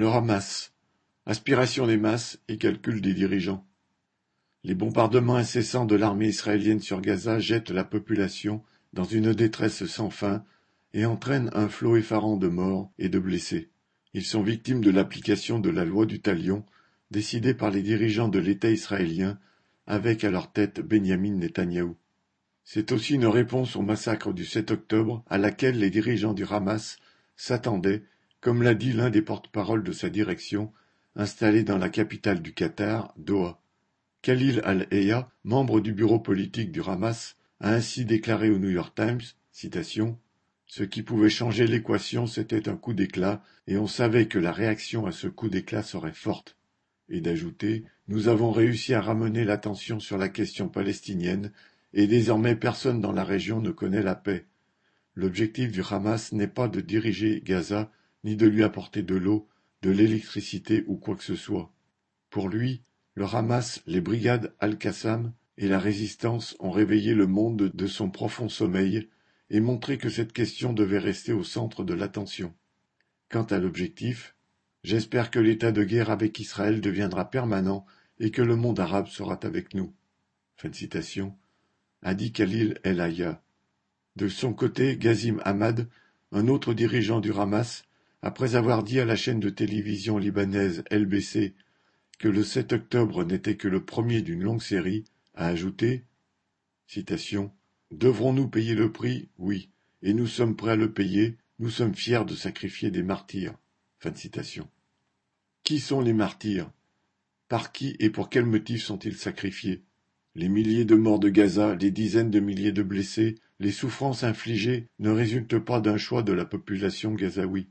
Le Hamas, aspiration des masses et calcul des dirigeants. Les bombardements incessants de l'armée israélienne sur Gaza jettent la population dans une détresse sans fin et entraînent un flot effarant de morts et de blessés. Ils sont victimes de l'application de la loi du talion décidée par les dirigeants de l'État israélien avec à leur tête Benjamin Netanyahou. C'est aussi une réponse au massacre du 7 octobre à laquelle les dirigeants du Hamas s'attendaient, comme l'a dit l'un des porte-parole de sa direction, installé dans la capitale du Qatar, Doha. Khalil al-Eya, membre du bureau politique du Hamas, a ainsi déclaré au New York Times, citation, Ce qui pouvait changer l'équation, c'était un coup d'éclat, et on savait que la réaction à ce coup d'éclat serait forte. Et d'ajouter, nous avons réussi à ramener l'attention sur la question palestinienne et désormais personne dans la région ne connaît la paix. L'objectif du Hamas n'est pas de diriger Gaza, ni de lui apporter de l'eau, de l'électricité ou quoi que ce soit. Pour lui, le Hamas, les brigades Al-Qassam et la résistance ont réveillé le monde de son profond sommeil et montré que cette question devait rester au centre de l'attention. Quant à l'objectif, j'espère que l'état de guerre avec Israël deviendra permanent et que le monde arabe sera avec nous. Fin de citation a dit Khalil El Aya. De son côté, Gazim Ahmad, un autre dirigeant du Hamas, après avoir dit à la chaîne de télévision libanaise LBC que le 7 octobre n'était que le premier d'une longue série, a ajouté Devrons-nous payer le prix? Oui, et nous sommes prêts à le payer, nous sommes fiers de sacrifier des martyrs. Qui sont les martyrs? Par qui et pour quels motifs sont-ils sacrifiés? Les milliers de morts de Gaza, les dizaines de milliers de blessés, les souffrances infligées ne résultent pas d'un choix de la population gazaoui.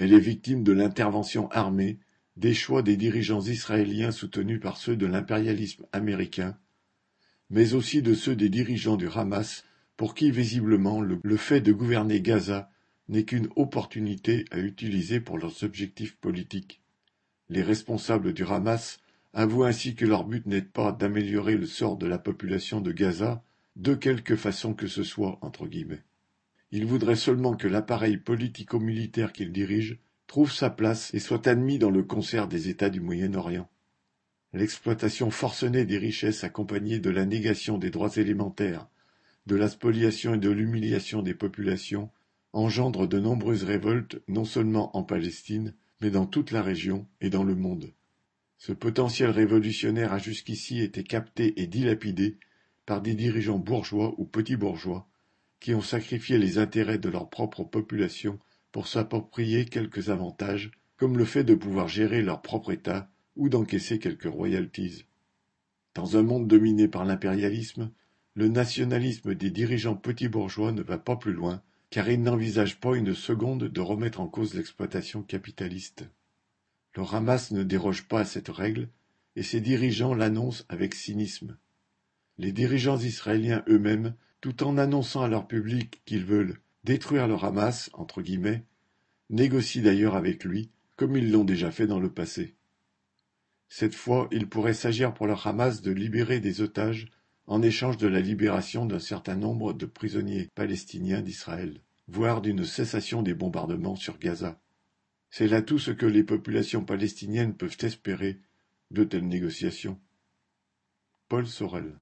Elle est victime de l'intervention armée, des choix des dirigeants israéliens soutenus par ceux de l'impérialisme américain, mais aussi de ceux des dirigeants du Hamas, pour qui visiblement le, fait de gouverner Gaza n'est qu'une opportunité à utiliser pour leurs objectifs politiques. Les responsables du Hamas avouent ainsi que leur but n'est pas d'améliorer le sort de la population de Gaza, de quelque façon que ce soit, entre guillemets. Ils voudraient seulement que l'appareil politico-militaire qu'ils dirigent trouve sa place et soit admis dans le concert des États du Moyen-Orient. L'exploitation forcenée des richesses accompagnée de la négation des droits élémentaires, de la spoliation et de l'humiliation des populations engendre de nombreuses révoltes non seulement en Palestine, mais dans toute la région et dans le monde. Ce potentiel révolutionnaire a jusqu'ici été capté et dilapidé par des dirigeants bourgeois ou petits bourgeois qui ont sacrifié les intérêts de leur propre population pour s'approprier quelques avantages, comme le fait de pouvoir gérer leur propre État ou d'encaisser quelques royalties. Dans un monde dominé par l'impérialisme, le nationalisme des dirigeants petits bourgeois ne va pas plus loin, car ils n'envisagent pas une seconde de remettre en cause l'exploitation capitaliste. Le Hamas ne déroge pas à cette règle, et ses dirigeants l'annoncent avec cynisme. Les dirigeants israéliens eux-mêmes, tout en annonçant à leur public qu'ils veulent détruire le Hamas, entre guillemets, négocient d'ailleurs avec lui, comme ils l'ont déjà fait dans le passé. Cette fois, il pourrait s'agir pour le Hamas de libérer des otages en échange de la libération d'un certain nombre de prisonniers palestiniens d'Israël, voire d'une cessation des bombardements sur Gaza. C'est là tout ce que les populations palestiniennes peuvent espérer de telles négociations. Paul Sorel